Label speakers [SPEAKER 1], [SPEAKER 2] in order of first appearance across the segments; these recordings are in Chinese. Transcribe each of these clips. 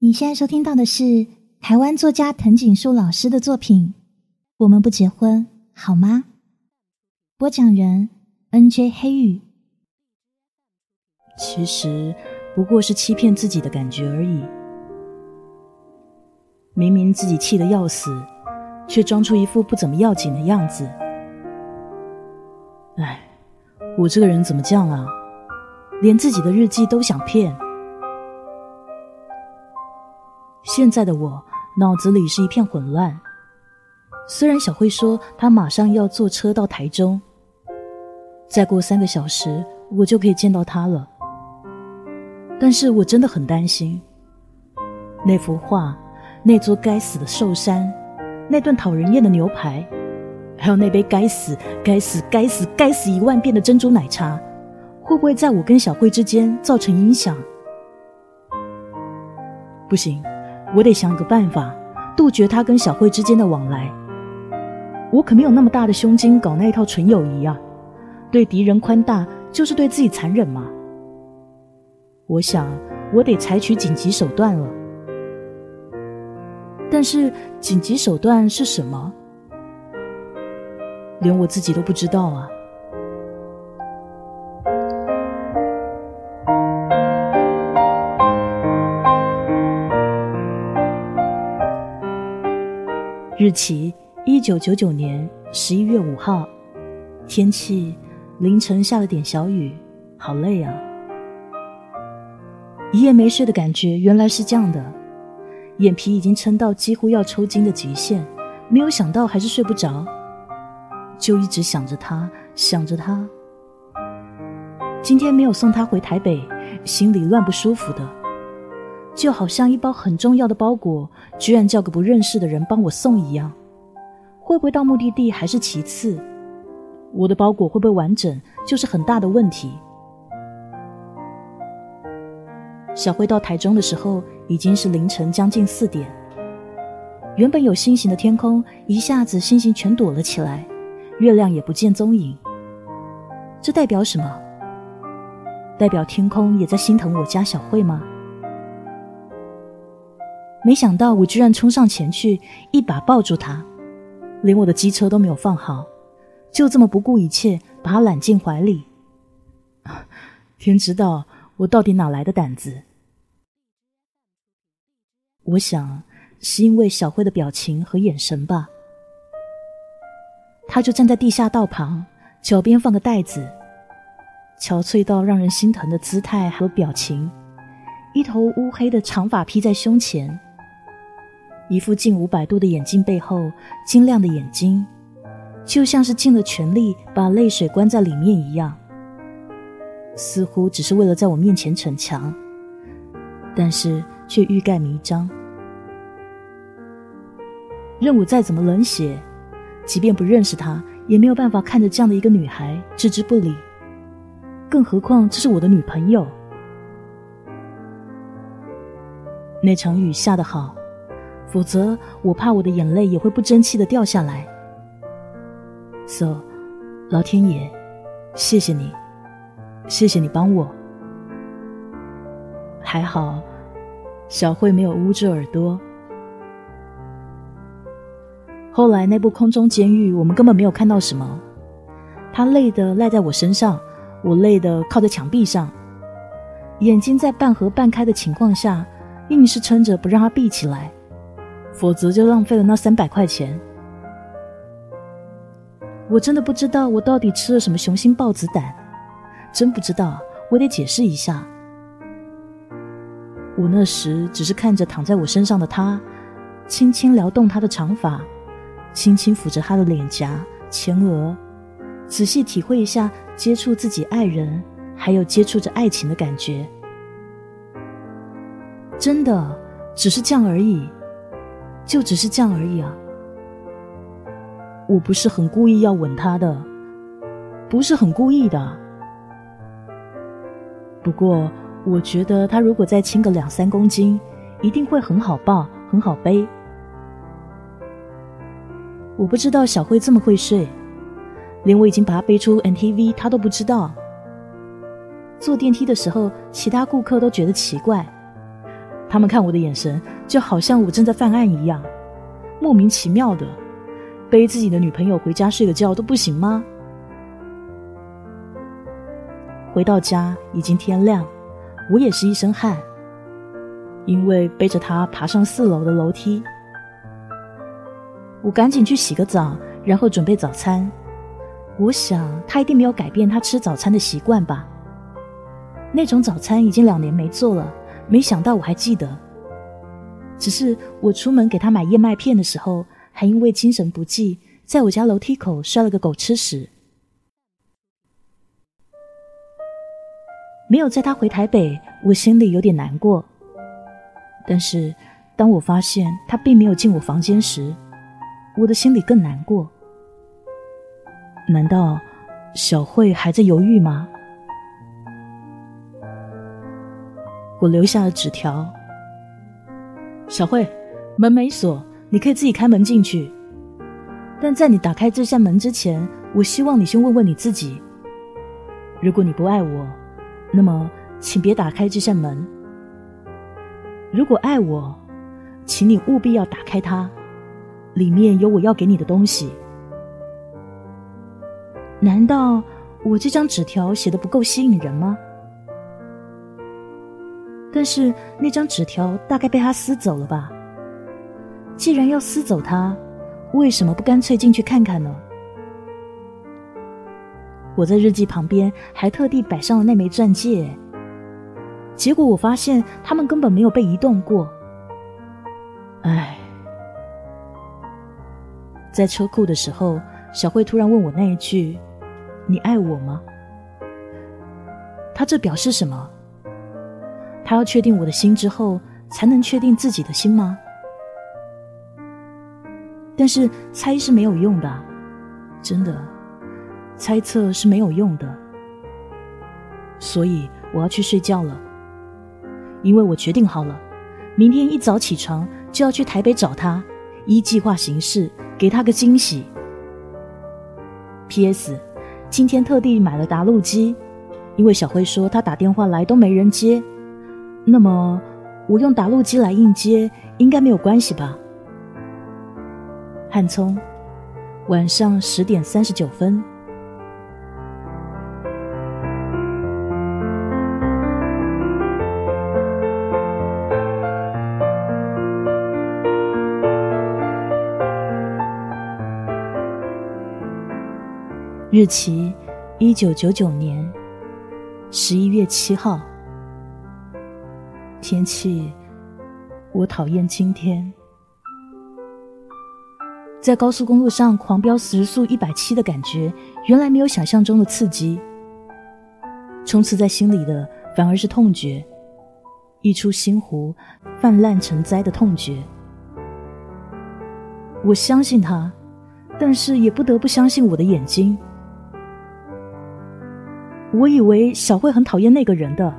[SPEAKER 1] 你现在收听到的是台湾作家藤井树老师的作品《我们不结婚好吗》。播讲人 N.J. 黑羽。
[SPEAKER 2] 其实不过是欺骗自己的感觉而已。明明自己气得要死，却装出一副不怎么要紧的样子。哎，我这个人怎么这样啊？连自己的日记都想骗。现在的我脑子里是一片混乱。虽然小慧说她马上要坐车到台中，再过三个小时我就可以见到她了，但是我真的很担心。那幅画，那座该死的寿山，那顿讨人厌的牛排，还有那杯该死、该死、该死、该死一万遍的珍珠奶茶，会不会在我跟小慧之间造成影响？不行。我得想个办法，杜绝他跟小慧之间的往来。我可没有那么大的胸襟搞那一套纯友谊啊！对敌人宽大，就是对自己残忍嘛。我想，我得采取紧急手段了。但是，紧急手段是什么？连我自己都不知道啊。日期：一九九九年十一月五号。天气：凌晨下了点小雨，好累啊！一夜没睡的感觉原来是这样的，眼皮已经撑到几乎要抽筋的极限，没有想到还是睡不着，就一直想着他，想着他。今天没有送他回台北，心里乱不舒服的。就好像一包很重要的包裹，居然叫个不认识的人帮我送一样，会不会到目的地还是其次，我的包裹会不会完整就是很大的问题。小慧到台中的时候已经是凌晨将近四点，原本有星星的天空一下子星星全躲了起来，月亮也不见踪影。这代表什么？代表天空也在心疼我家小慧吗？没想到我居然冲上前去，一把抱住他，连我的机车都没有放好，就这么不顾一切把他揽进怀里。天知道我到底哪来的胆子？我想是因为小慧的表情和眼神吧。他就站在地下道旁，脚边放个袋子，憔悴到让人心疼的姿态和表情，一头乌黑的长发披在胸前。一副近五百度的眼镜背后，晶亮的眼睛，就像是尽了全力把泪水关在里面一样，似乎只是为了在我面前逞强，但是却欲盖弥彰。任我再怎么冷血，即便不认识他，也没有办法看着这样的一个女孩置之不理，更何况这是我的女朋友。那场雨下得好。否则，我怕我的眼泪也会不争气的掉下来。So，老天爷，谢谢你，谢谢你帮我。还好，小慧没有捂住耳朵。后来那部空中监狱，我们根本没有看到什么。他累的赖在我身上，我累的靠在墙壁上，眼睛在半合半开的情况下，硬是撑着不让他闭起来。否则就浪费了那三百块钱。我真的不知道我到底吃了什么雄心豹子胆，真不知道，我得解释一下。我那时只是看着躺在我身上的他，轻轻撩动他的长发，轻轻抚着他的脸颊、前额，仔细体会一下接触自己爱人，还有接触着爱情的感觉。真的，只是这样而已。就只是这样而已啊！我不是很故意要吻他的，不是很故意的。不过，我觉得他如果再轻个两三公斤，一定会很好抱，很好背。我不知道小慧这么会睡，连我已经把她背出 NTV，她都不知道。坐电梯的时候，其他顾客都觉得奇怪。他们看我的眼神就好像我正在犯案一样，莫名其妙的，背自己的女朋友回家睡个觉都不行吗？回到家已经天亮，我也是一身汗，因为背着她爬上四楼的楼梯。我赶紧去洗个澡，然后准备早餐。我想他一定没有改变他吃早餐的习惯吧。那种早餐已经两年没做了，没想到我还记得。只是我出门给他买燕麦片的时候，还因为精神不济，在我家楼梯口摔了个狗吃屎。没有载他回台北，我心里有点难过。但是当我发现他并没有进我房间时，我的心里更难过。难道小慧还在犹豫吗？我留下了纸条。小慧，门没锁，你可以自己开门进去。但在你打开这扇门之前，我希望你先问问你自己：如果你不爱我，那么请别打开这扇门；如果爱我，请你务必要打开它，里面有我要给你的东西。难道我这张纸条写的不够吸引人吗？但是那张纸条大概被他撕走了吧？既然要撕走它，为什么不干脆进去看看呢？我在日记旁边还特地摆上了那枚钻戒，结果我发现他们根本没有被移动过。唉，在车库的时候，小慧突然问我那一句：“你爱我吗？”他这表示什么？他要确定我的心之后，才能确定自己的心吗？但是猜是没有用的，真的，猜测是没有用的。所以我要去睡觉了，因为我决定好了，明天一早起床就要去台北找他，依计划行事，给他个惊喜。P.S. 今天特地买了答录机，因为小辉说他打电话来都没人接。那么，我用打路机来应接，应该没有关系吧？汉聪，晚上十点三十九分。日期：一九九九年十一月七号。天气，我讨厌今天。在高速公路上狂飙时速一百七的感觉，原来没有想象中的刺激。充斥在心里的反而是痛觉，溢出心湖，泛滥成灾的痛觉。我相信他，但是也不得不相信我的眼睛。我以为小慧很讨厌那个人的。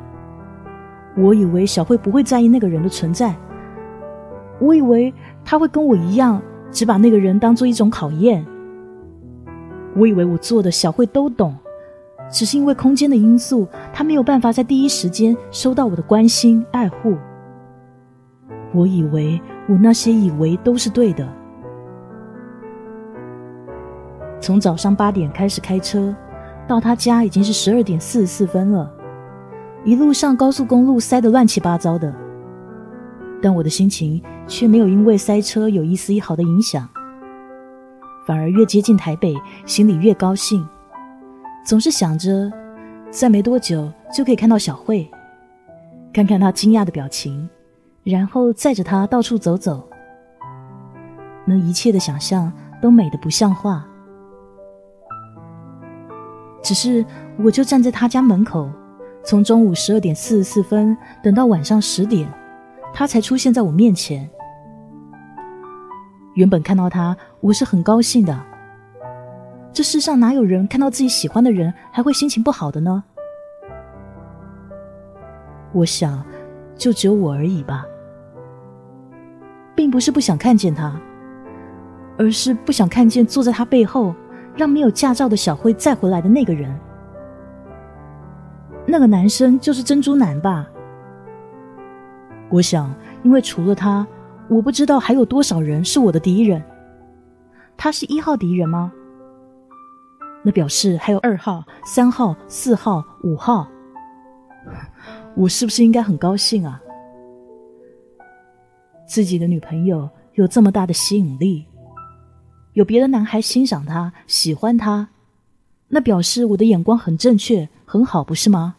[SPEAKER 2] 我以为小慧不会在意那个人的存在，我以为他会跟我一样，只把那个人当做一种考验。我以为我做的小慧都懂，只是因为空间的因素，他没有办法在第一时间收到我的关心爱护。我以为我那些以为都是对的。从早上八点开始开车，到他家已经是十二点四十四分了。一路上高速公路塞得乱七八糟的，但我的心情却没有因为塞车有一丝一毫的影响，反而越接近台北，心里越高兴，总是想着，再没多久就可以看到小慧，看看她惊讶的表情，然后载着她到处走走，那一切的想象都美得不像话。只是我就站在他家门口。从中午十二点四十四分等到晚上十点，他才出现在我面前。原本看到他，我是很高兴的。这世上哪有人看到自己喜欢的人还会心情不好的呢？我想，就只有我而已吧。并不是不想看见他，而是不想看见坐在他背后，让没有驾照的小辉再回来的那个人。那个男生就是珍珠男吧？我想，因为除了他，我不知道还有多少人是我的敌人。他是一号敌人吗？那表示还有二号、三号、四号、五号。我是不是应该很高兴啊？自己的女朋友有这么大的吸引力，有别的男孩欣赏她、喜欢她，那表示我的眼光很正确、很好，不是吗？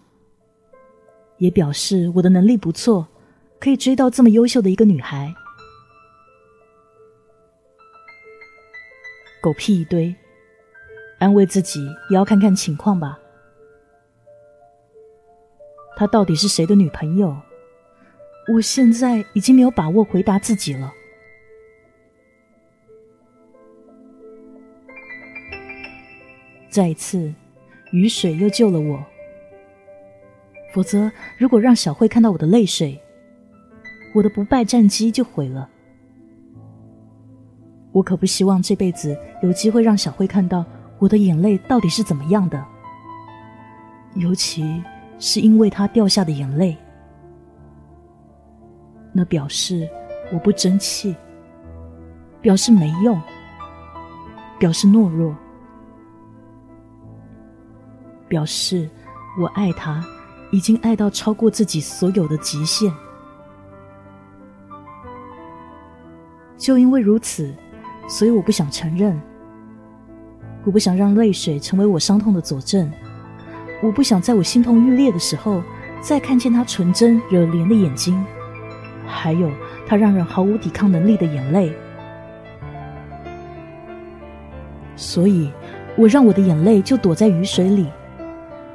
[SPEAKER 2] 也表示我的能力不错，可以追到这么优秀的一个女孩。狗屁一堆，安慰自己也要看看情况吧。她到底是谁的女朋友？我现在已经没有把握回答自己了。再一次，雨水又救了我。否则，如果让小慧看到我的泪水，我的不败战机就毁了。我可不希望这辈子有机会让小慧看到我的眼泪到底是怎么样的，尤其是因为她掉下的眼泪。那表示我不争气，表示没用，表示懦弱，表示我爱他已经爱到超过自己所有的极限。就因为如此，所以我不想承认，我不想让泪水成为我伤痛的佐证，我不想在我心痛欲裂的时候，再看见他纯真惹怜的眼睛。还有他让人毫无抵抗能力的眼泪，所以我让我的眼泪就躲在雨水里，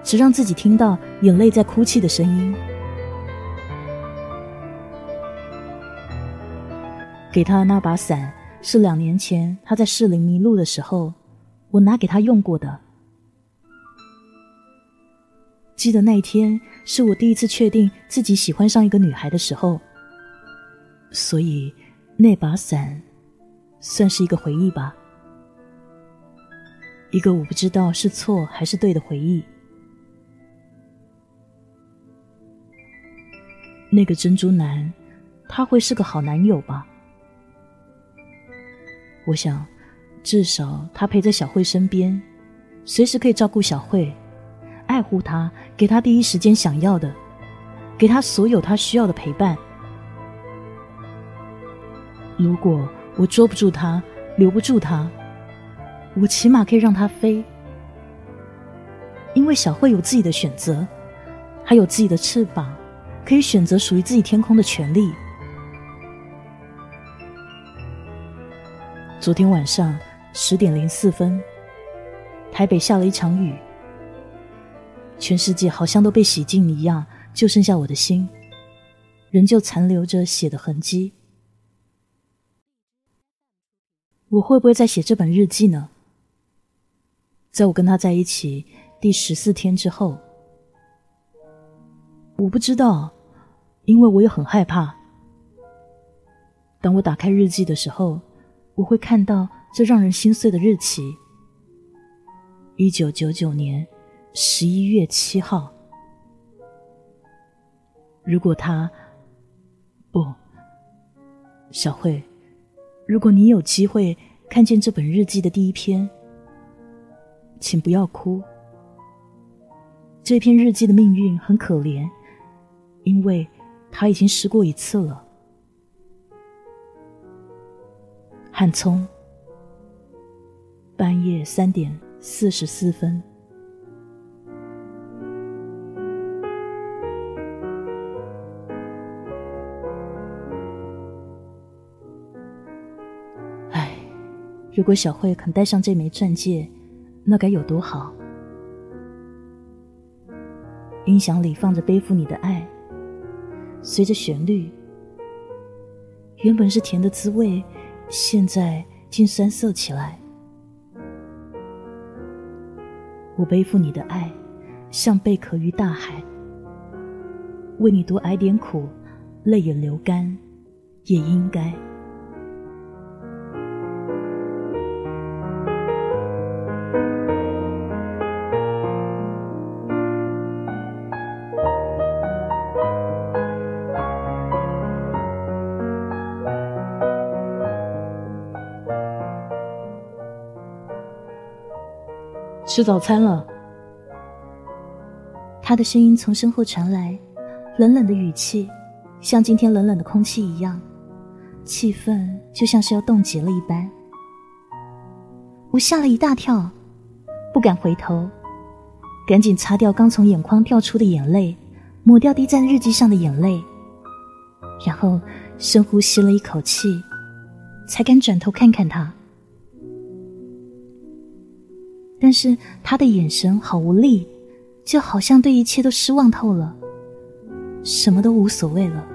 [SPEAKER 2] 只让自己听到眼泪在哭泣的声音。给他的那把伞是两年前他在士林迷路的时候，我拿给他用过的。记得那一天是我第一次确定自己喜欢上一个女孩的时候。所以，那把伞算是一个回忆吧，一个我不知道是错还是对的回忆。那个珍珠男，他会是个好男友吧？我想，至少他陪在小慧身边，随时可以照顾小慧，爱护她，给她第一时间想要的，给她所有她需要的陪伴。如果我捉不住他，留不住他，我起码可以让他飞，因为小慧有自己的选择，还有自己的翅膀，可以选择属于自己天空的权利。昨天晚上十点零四分，台北下了一场雨，全世界好像都被洗净一样，就剩下我的心，仍旧残留着血的痕迹。我会不会在写这本日记呢？在我跟他在一起第十四天之后，我不知道，因为我也很害怕。当我打开日记的时候，我会看到这让人心碎的日期：一九九九年十一月七号。如果他不，小慧。如果你有机会看见这本日记的第一篇，请不要哭。这篇日记的命运很可怜，因为他已经试过一次了。汉聪，半夜三点四十四分。唉如果小慧肯戴上这枚钻戒，那该有多好！音响里放着《背负你的爱》，随着旋律，原本是甜的滋味，现在竟酸涩起来。我背负你的爱，像贝壳于大海，为你多挨点苦，泪也流干，也应该。吃早餐了。
[SPEAKER 1] 他的声音从身后传来，冷冷的语气，像今天冷冷的空气一样，气氛就像是要冻结了一般。我吓了一大跳，不敢回头，赶紧擦掉刚从眼眶掉出的眼泪，抹掉滴在日记上的眼泪，然后深呼吸了一口气，才敢转头看看他。但是他的眼神好无力，就好像对一切都失望透了，什么都无所谓了。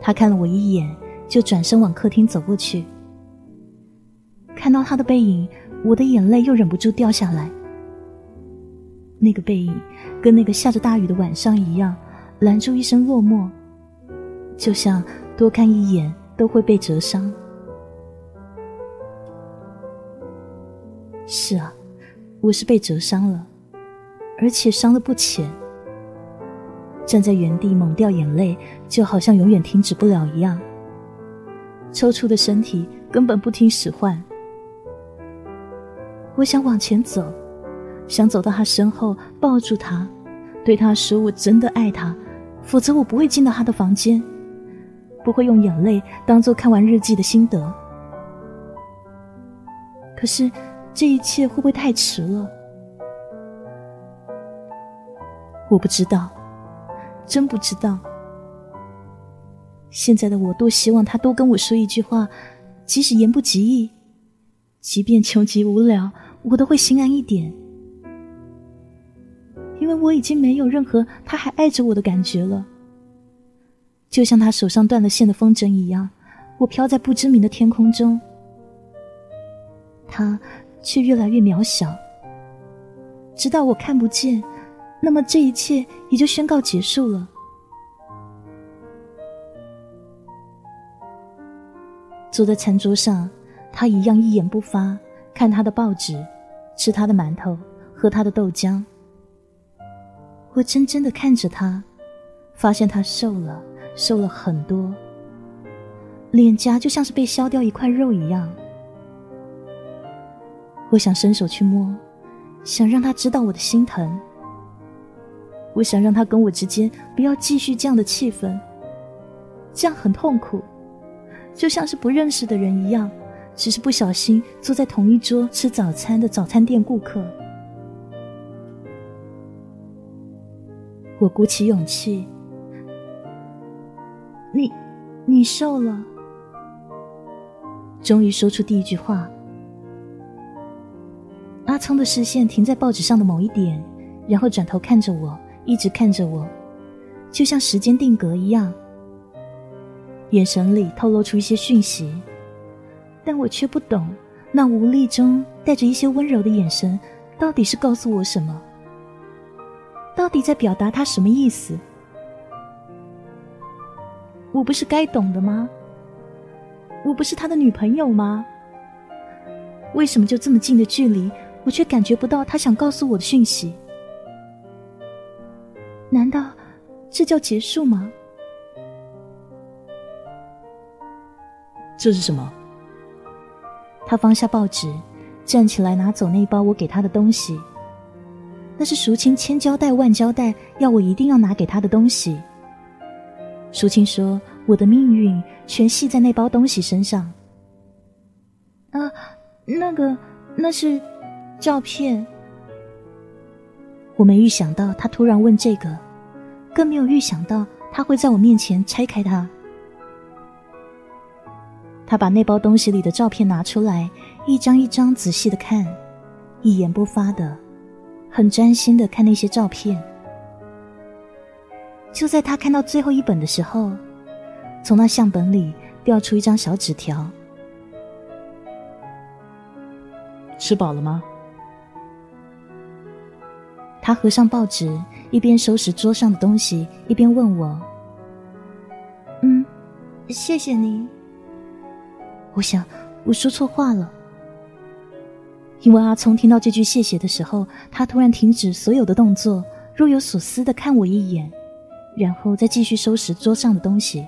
[SPEAKER 1] 他看了我一眼，就转身往客厅走过去。看到他的背影，我的眼泪又忍不住掉下来。那个背影，跟那个下着大雨的晚上一样，拦住一身落寞，就像多看一眼都会被折伤。是啊，我是被折伤了，而且伤的不浅。站在原地猛掉眼泪，就好像永远停止不了一样。抽搐的身体根本不听使唤。我想往前走，想走到他身后抱住他，对他说：“我真的爱他，否则我不会进到他的房间，不会用眼泪当做看完日记的心得。”可是。这一切会不会太迟了？我不知道，真不知道。现在的我多希望他多跟我说一句话，即使言不及义，即便穷极无聊，我都会心安一点。因为我已经没有任何他还爱着我的感觉了，就像他手上断了线的风筝一样，我飘在不知名的天空中。他。却越来越渺小，直到我看不见，那么这一切也就宣告结束了。坐在餐桌上，他一样一言不发，看他的报纸，吃他的馒头，喝他的豆浆。我真真的看着他，发现他瘦了，瘦了很多，脸颊就像是被削掉一块肉一样。我想伸手去摸，想让他知道我的心疼。我想让他跟我之间不要继续这样的气氛，这样很痛苦，就像是不认识的人一样，只是不小心坐在同一桌吃早餐的早餐店顾客。我鼓起勇气，你，你瘦了，终于说出第一句话。阿聪的视线停在报纸上的某一点，然后转头看着我，一直看着我，就像时间定格一样。眼神里透露出一些讯息，但我却不懂，那无力中带着一些温柔的眼神，到底是告诉我什么？到底在表达他什么意思？我不是该懂的吗？我不是他的女朋友吗？为什么就这么近的距离？我却感觉不到他想告诉我的讯息，难道这叫结束吗？
[SPEAKER 2] 这是什么？
[SPEAKER 1] 他放下报纸，站起来拿走那包我给他的东西。那是淑清千交代万交代，要我一定要拿给他的东西。淑清说：“我的命运全系在那包东西身上。”啊，那个，那是。照片，我没预想到他突然问这个，更没有预想到他会在我面前拆开它。他把那包东西里的照片拿出来，一张一张仔细的看，一言不发的，很专心的看那些照片。就在他看到最后一本的时候，从那相本里掉出一张小纸条：“
[SPEAKER 2] 吃饱了吗？”
[SPEAKER 1] 他合上报纸，一边收拾桌上的东西，一边问我：“嗯，谢谢你。”我想我说错话了，因为阿聪听到这句谢谢的时候，他突然停止所有的动作，若有所思的看我一眼，然后再继续收拾桌上的东西。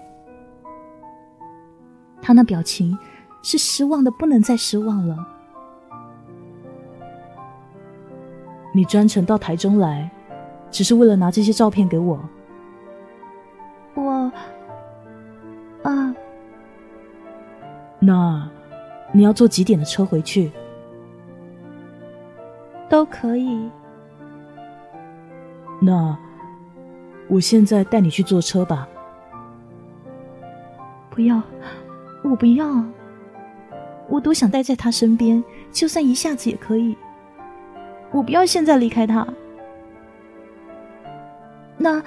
[SPEAKER 1] 他那表情是失望的不能再失望了，
[SPEAKER 2] 你专程到台中来，只是为了拿这些照片给我？
[SPEAKER 1] 我，啊，
[SPEAKER 2] 那你要坐几点的车回去？
[SPEAKER 1] 都可以。
[SPEAKER 2] 那我现在带你去坐车吧。
[SPEAKER 1] 不要，我不要。我多想待在他身边，就算一下子也可以。我不要现在离开他。那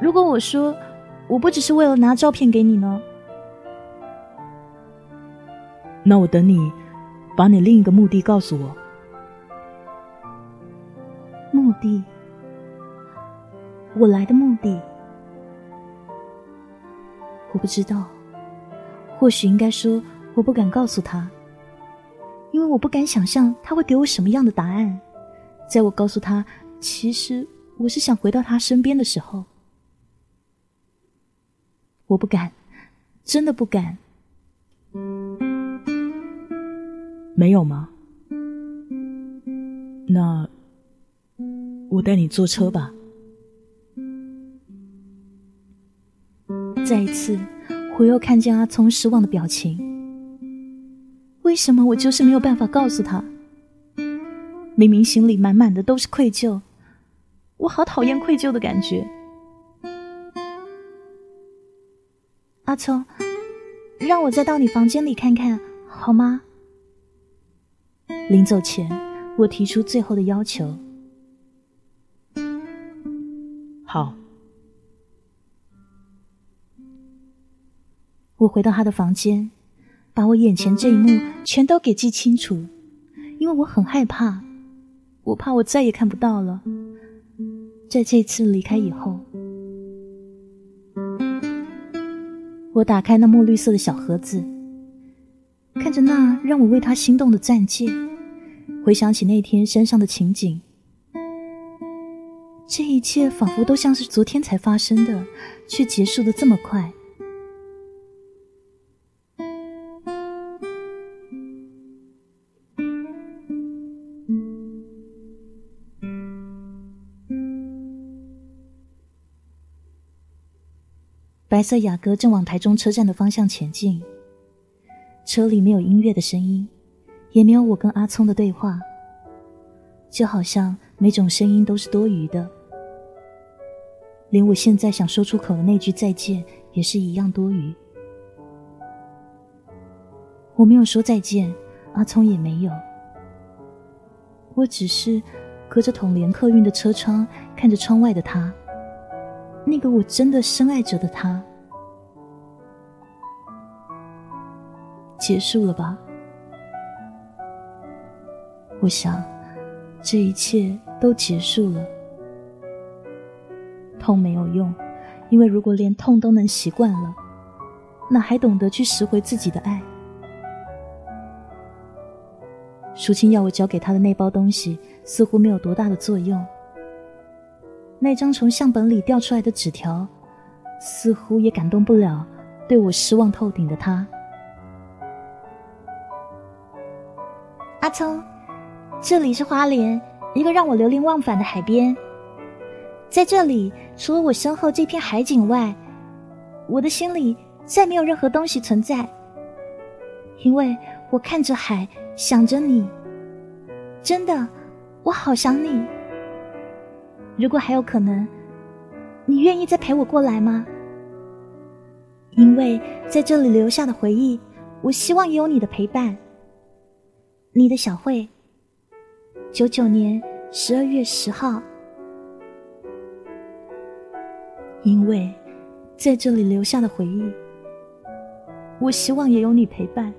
[SPEAKER 1] 如果我说我不只是为了拿照片给你呢？
[SPEAKER 2] 那我等你把你另一个目的告诉我。
[SPEAKER 1] 目的？我来的目的？我不知道。或许应该说，我不敢告诉他。因为我不敢想象他会给我什么样的答案，在我告诉他其实我是想回到他身边的时候，我不敢，真的不敢。
[SPEAKER 2] 没有吗？那我带你坐车吧。
[SPEAKER 1] 再一次，我又看见阿聪失望的表情。为什么我就是没有办法告诉他？明明心里满满的都是愧疚，我好讨厌愧疚的感觉。阿聪，让我再到你房间里看看好吗？临走前，我提出最后的要求。
[SPEAKER 2] 好。
[SPEAKER 1] 我回到他的房间。把我眼前这一幕全都给记清楚，因为我很害怕，我怕我再也看不到了。在这次离开以后，我打开那墨绿色的小盒子，看着那让我为他心动的钻戒，回想起那天山上的情景，这一切仿佛都像是昨天才发生的，却结束的这么快。白色雅阁正往台中车站的方向前进，车里没有音乐的声音，也没有我跟阿聪的对话，就好像每种声音都是多余的，连我现在想说出口的那句再见也是一样多余。我没有说再见，阿聪也没有，我只是隔着统联客运的车窗看着窗外的他。那个我真的深爱着的他，结束了吧？我想，这一切都结束了。痛没有用，因为如果连痛都能习惯了，哪还懂得去拾回自己的爱？淑清要我交给他的那包东西，似乎没有多大的作用。那张从相本里掉出来的纸条，似乎也感动不了对我失望透顶的他。阿聪，这里是花莲，一个让我流连忘返的海边。在这里，除了我身后这片海景外，我的心里再没有任何东西存在。因为我看着海，想着你，真的，我好想你。如果还有可能，你愿意再陪我过来吗？因为在这里留下的回忆，我希望也有你的陪伴。你的小慧，九九年十二月十号。因为在这里留下的回忆，我希望也有你陪伴。